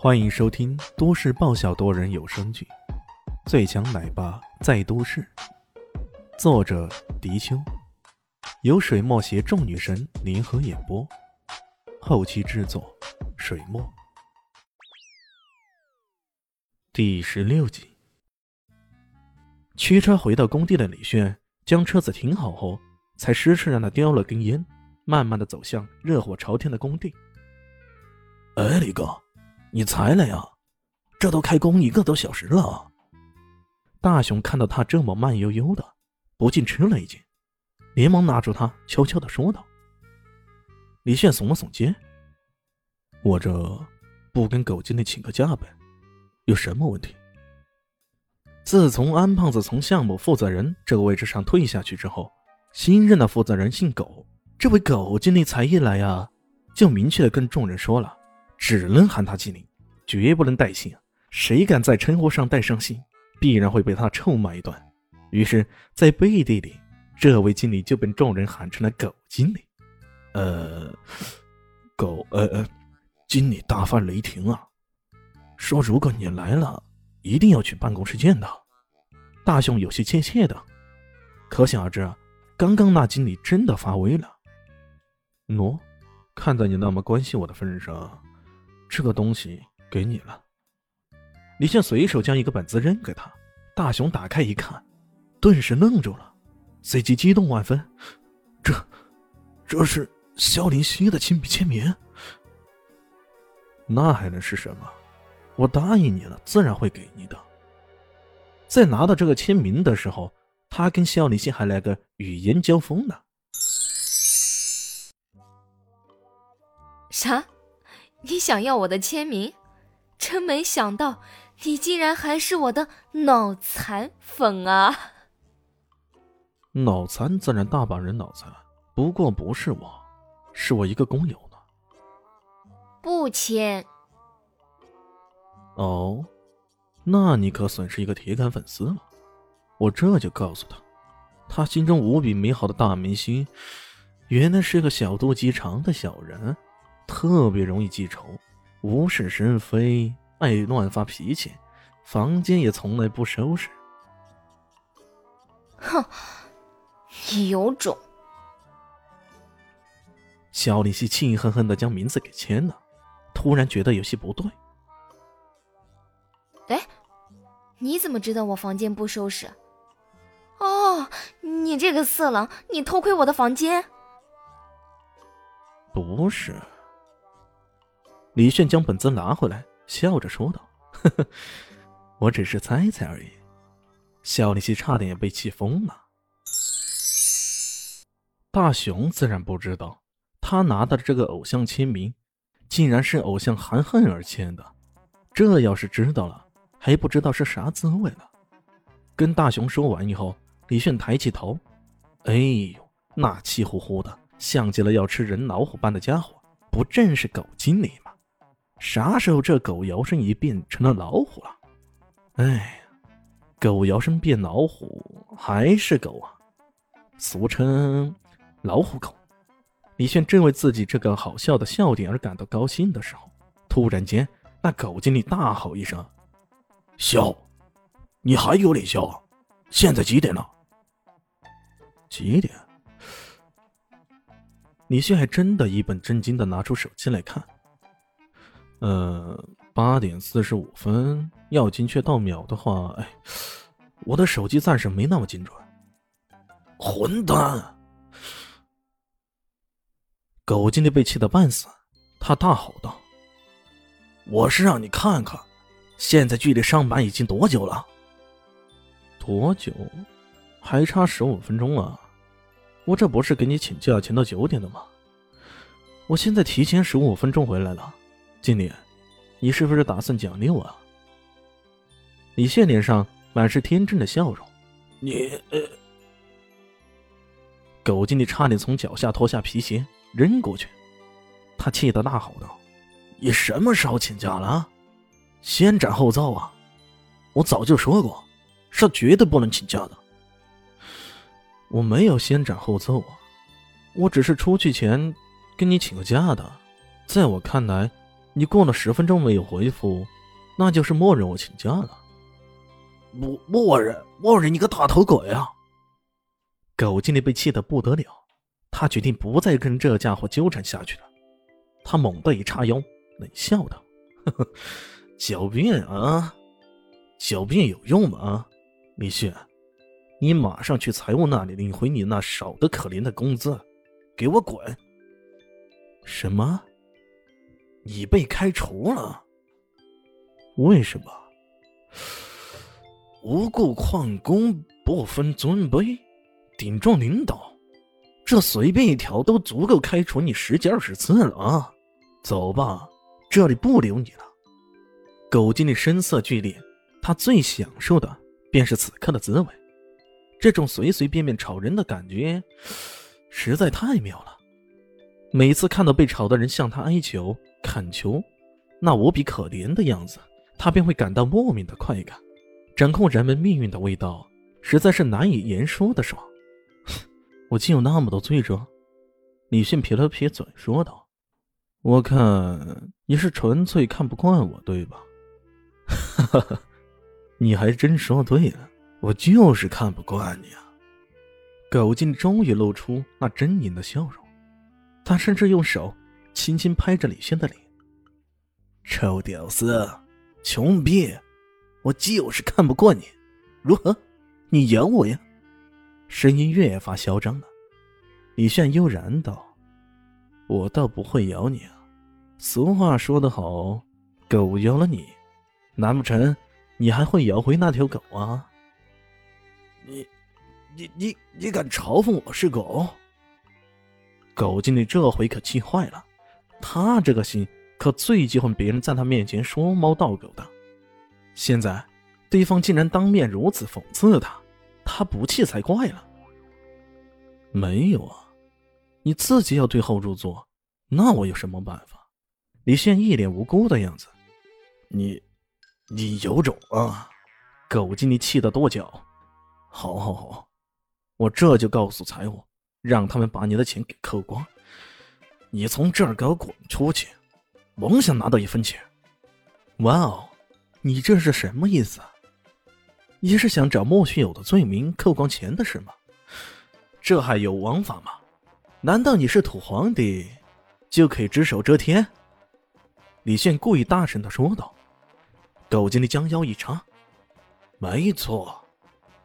欢迎收听都市爆笑多人有声剧《最强奶爸在都市》，作者：迪秋，由水墨携众女神联合演播，后期制作：水墨。第十六集，驱车回到工地的李炫将车子停好后，才实时让他叼了根烟，慢慢的走向热火朝天的工地。哎，李哥。你才来呀？这都开工一个多小时了。大雄看到他这么慢悠悠的，不禁吃了一惊，连忙拉住他，悄悄的说道：“李炫，耸了耸肩，我这不跟狗经理请个假呗？有什么问题？”自从安胖子从项目负责人这个位置上退下去之后，新任的负责人姓狗，这位狗经理才一来呀，就明确的跟众人说了。只能喊他经理，绝不能带姓。谁敢在称呼上带上姓，必然会被他臭骂一顿。于是，在背地里，这位经理就被众人喊成了“狗经理”。呃，狗，呃呃，经理大发雷霆啊，说如果你来了，一定要去办公室见他。大雄有些怯怯的，可想而知啊，刚刚那经理真的发威了。喏，看在你那么关心我的份上。这个东西给你了。李现随手将一个本子扔给他，大雄打开一看，顿时愣住了，随即激动万分：“这，这是肖林希的亲笔签名？那还能是什么？我答应你了，自然会给你的。”在拿到这个签名的时候，他跟肖林希还来个语言交锋呢。啥？你想要我的签名？真没想到，你竟然还是我的脑残粉啊！脑残自然大把人脑残，不过不是我，是我一个工友呢。不签。哦，那你可损失一个铁杆粉丝了。我这就告诉他，他心中无比美好的大明星，原来是个小肚鸡肠的小人。特别容易记仇，无事生非，爱乱发脾气，房间也从来不收拾。哼，你有种！肖立熙气哼哼的将名字给签了，突然觉得有些不对。哎，你怎么知道我房间不收拾？哦，你这个色狼，你偷窥我的房间？不是。李炫将本子拿回来，笑着说道：“呵呵，我只是猜猜而已。”肖立希差点也被气疯了。大雄自然不知道，他拿到的这个偶像签名，竟然是偶像韩恨儿签的。这要是知道了，还不知道是啥滋味呢。跟大雄说完以后，李炫抬起头，哎呦，那气呼呼的，像极了要吃人老虎般的家伙，不正是狗经理吗？啥时候这狗摇身一变成了老虎了？哎，狗摇身变老虎还是狗啊，俗称老虎狗。李炫正为自己这个好笑的笑点而感到高兴的时候，突然间，那狗经理大吼一声：“笑，你还有脸笑啊？现在几点了？几点？”李炫还真的一本正经的拿出手机来看。呃，八点四十五分，要精确到秒的话，哎，我的手机暂时没那么精准。混蛋！狗经理被气得半死，他大吼道：“我是让你看看，现在距离上班已经多久了？多久？还差十五分钟啊！我这不是给你请假请到九点的吗？我现在提前十五分钟回来了。”经理，你是不是打算奖励我啊？李现脸上满是天真的笑容。你……呃……狗经理差点从脚下脱下皮鞋扔过去，他气得大吼道：“你什么时候请假了？先斩后奏啊！我早就说过，是绝对不能请假的。我没有先斩后奏啊，我只是出去前跟你请个假的。在我看来。”你过了十分钟没有回复，那就是默认我请假了。默默认默认你个大头鬼啊！狗经理被气得不得了，他决定不再跟这家伙纠缠下去了。他猛地一叉腰，冷笑道：“呵呵，狡辩啊，狡辩有用吗？李旭，你马上去财务那里领回你那少得可怜的工资，给我滚！”什么？已被开除了？为什么？无故旷工，不分尊卑，顶撞领导，这随便一条都足够开除你十几二十次了啊！走吧，这里不留你了。狗经理声色俱厉，他最享受的便是此刻的滋味，这种随随便便炒人的感觉，实在太妙了。每次看到被炒的人向他哀求、恳求，那无比可怜的样子，他便会感到莫名的快感。掌控人们命运的味道，实在是难以言说的爽。我竟有那么多罪状？李迅撇了撇嘴说道：“我看你是纯粹看不惯我，对吧？”哈哈，你还真说对了，我就是看不惯你啊！狗精终于露出那狰狞的笑容。他甚至用手轻轻拍着李轩的脸：“臭屌丝，穷逼，我就是看不过你，如何？你咬我呀？”声音越发嚣张了。李炫悠然道：“我倒不会咬你啊。俗话说得好，狗咬了你，难不成你还会咬回那条狗啊？”你、你、你、你敢嘲讽我是狗？狗经理这回可气坏了，他这个心可最忌讳别人在他面前说猫道狗的。现在对方竟然当面如此讽刺他，他不气才怪了。没有啊，你自己要对号入座，那我有什么办法？李现一脸无辜的样子。你，你有种啊！狗经理气得跺脚。好好好，我这就告诉财务。让他们把你的钱给扣光，你从这儿给我滚出去！甭想拿到一分钱！哇哦，你这是什么意思？你是想找莫须有的罪名扣光钱的是吗？这还有王法吗？难道你是土皇帝，就可以只手遮天？李现故意大声的说道。狗经理将腰一插：“没错，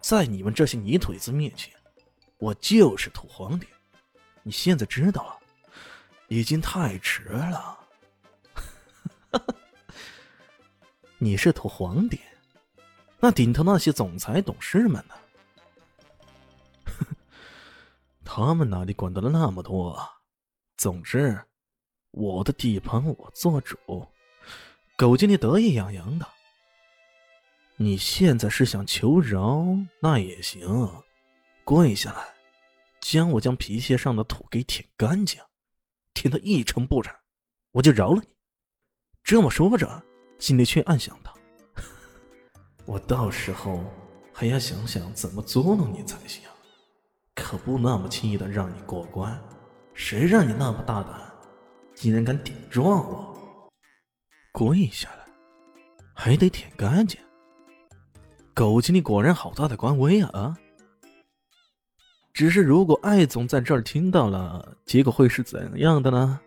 在你们这些泥腿子面前。”我就是土皇帝，你现在知道了，已经太迟了。你是土皇帝，那顶头那些总裁、董事们呢？他们哪里管得了那么多？总之，我的地盘我做主。狗经理得意洋洋的。你现在是想求饶，那也行。跪下来，将我将皮鞋上的土给舔干净，舔得一尘不染，我就饶了你。这么说着，心里却暗想道：“ 我到时候还要想想怎么捉弄你才行，可不那么轻易的让你过关。谁让你那么大胆，竟然敢顶撞我？跪下来，还得舔干净。狗经理果然好大的官威啊！啊！”只是，如果艾总在这儿听到了，结果会是怎样的呢？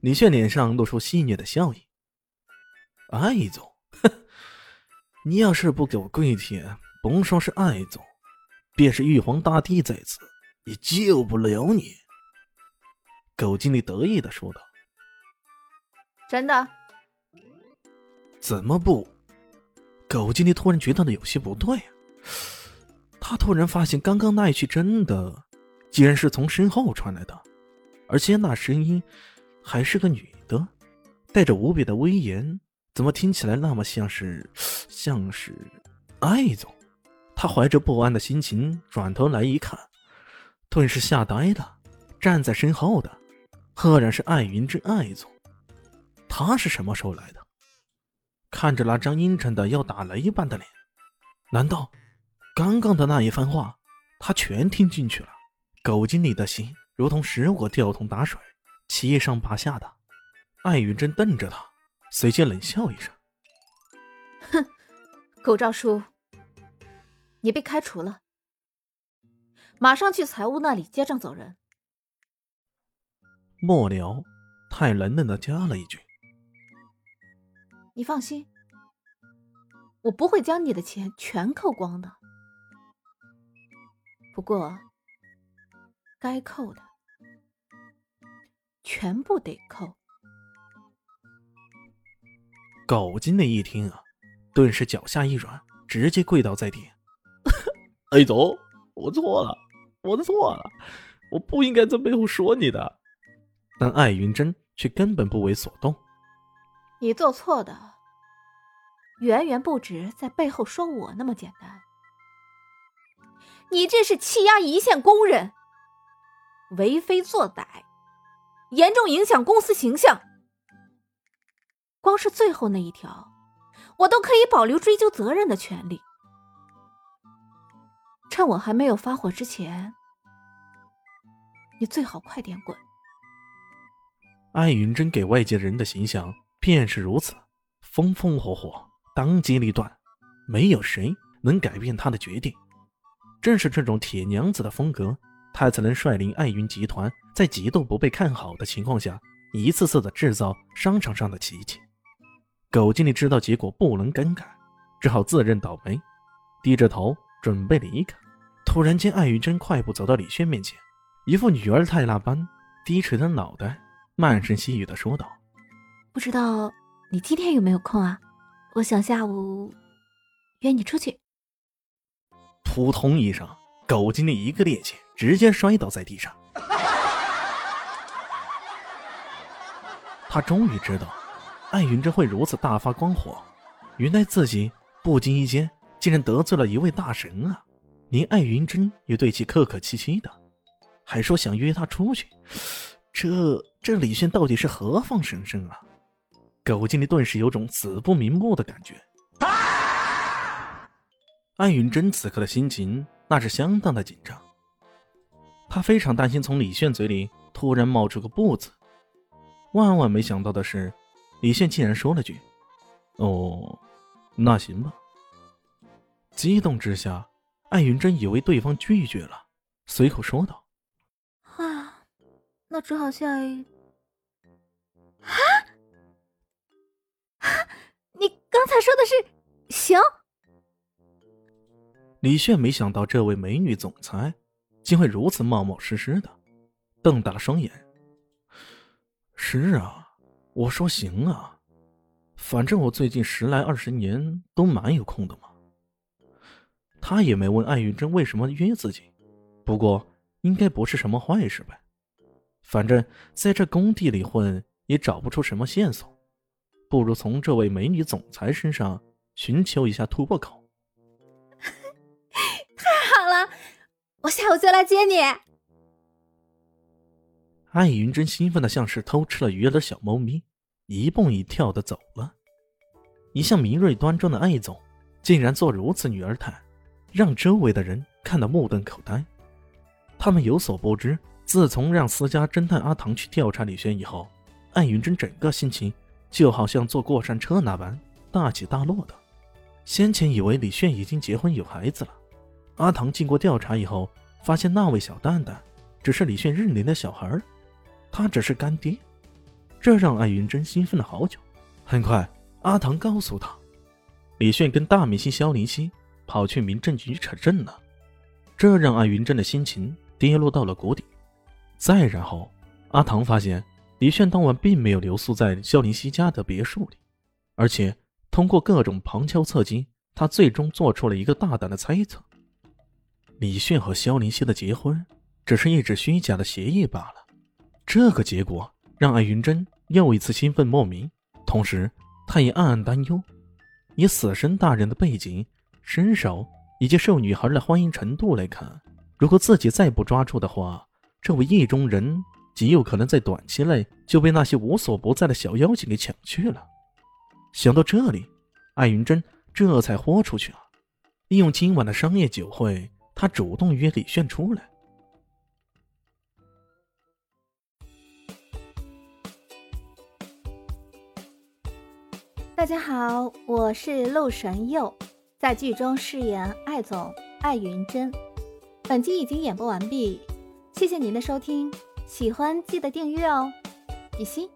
李炫脸上露出戏谑的笑意。艾总，哼，你要是不给我跪舔，甭说是艾总，便是玉皇大帝在此，也救不了你。狗经理得意的说道。真的？怎么不？狗经理突然觉得有些不对。他突然发现，刚刚那一句“真的”，竟然是从身后传来的，而且那声音还是个女的，带着无比的威严，怎么听起来那么像是，像是艾总？他怀着不安的心情转头来一看，顿时吓呆了。站在身后的，赫然是艾云之艾总。他是什么时候来的？看着那张阴沉的要打雷一般的脸，难道？刚刚的那一番话，他全听进去了。狗经理的心如同石火掉桶打水，七上八下的。艾云珍瞪着他，随即冷笑一声：“哼，狗赵叔，你被开除了，马上去财务那里结账走人。”末了，太冷冷的加了一句：“你放心，我不会将你的钱全扣光的。不过，该扣的全部得扣。”狗金的一听啊，顿时脚下一软，直接跪倒在地：“ 哎总，我错了，我错了，我不应该在背后说你的。”但艾云珍却根本不为所动。你做错的远远不止在背后说我那么简单。你这是欺压一线工人，为非作歹，严重影响公司形象。光是最后那一条，我都可以保留追究责任的权利。趁我还没有发火之前，你最好快点滚。艾云珍给外界人的形象便是如此，风风火火，当机立断，没有谁能改变她的决定。正是这种铁娘子的风格，她才能率领艾云集团在极度不被看好的情况下，一次次的制造商场上的奇迹。狗经理知道结果不能更改，只好自认倒霉，低着头准备离开。突然间，艾云珍快步走到李炫面前，一副女儿态那般低垂着脑袋。慢声细语的说道：“不知道你今天有没有空啊？我想下午约你出去。”扑通一声，狗经理一个趔趄，直接摔倒在地上。他终于知道，艾云珍会如此大发光火，原来自己不经意间竟然得罪了一位大神啊！连艾云珍也对其客客气气的，还说想约他出去。这这李炫到底是何方神圣啊？狗经理顿时有种死不瞑目的感觉。安云真此刻的心情那是相当的紧张，他非常担心从李炫嘴里突然冒出个“不”字。万万没想到的是，李炫竟然说了句：“哦，那行吧。”激动之下，艾云真以为对方拒绝了，随口说道。啊那只好下一啊啊！你刚才说的是行？李炫没想到这位美女总裁竟会如此冒冒失失的，瞪大了双眼。是啊，我说行啊，反正我最近十来二十年都蛮有空的嘛。他也没问艾云珍为什么约自己，不过应该不是什么坏事呗。反正在这工地里混也找不出什么线索，不如从这位美女总裁身上寻求一下突破口。我下午就来接你。艾云真兴奋的像是偷吃了鱼的小猫咪，一蹦一跳的走了。一向明锐端庄的艾总，竟然做如此女儿态，让周围的人看得目瞪口呆。他们有所不知。自从让私家侦探阿唐去调查李轩以后，艾云珍整个心情就好像坐过山车那般大起大落的。先前以为李炫已经结婚有孩子了，阿唐经过调查以后，发现那位小蛋蛋只是李炫认领的小孩，他只是干爹，这让艾云珍兴奋了好久。很快，阿唐告诉他，李炫跟大明星萧林熙跑去民政局扯证了，这让艾云珍的心情跌落到了谷底。再然后，阿唐发现李炫当晚并没有留宿在肖林熙家的别墅里，而且通过各种旁敲侧击，他最终做出了一个大胆的猜测：李炫和肖林希的结婚只是一纸虚假的协议罢了。这个结果让艾云珍又一次兴奋莫名，同时她也暗暗担忧：以死神大人的背景、身手以及受女孩的欢迎程度来看，如果自己再不抓住的话，这位意中人极有可能在短期内就被那些无所不在的小妖精给抢去了。想到这里，艾云珍这才豁出去了，利用今晚的商业酒会，他主动约李炫出来。大家好，我是陆神佑，在剧中饰演艾总艾云珍。本集已经演播完毕，谢谢您的收听，喜欢记得订阅哦，比心。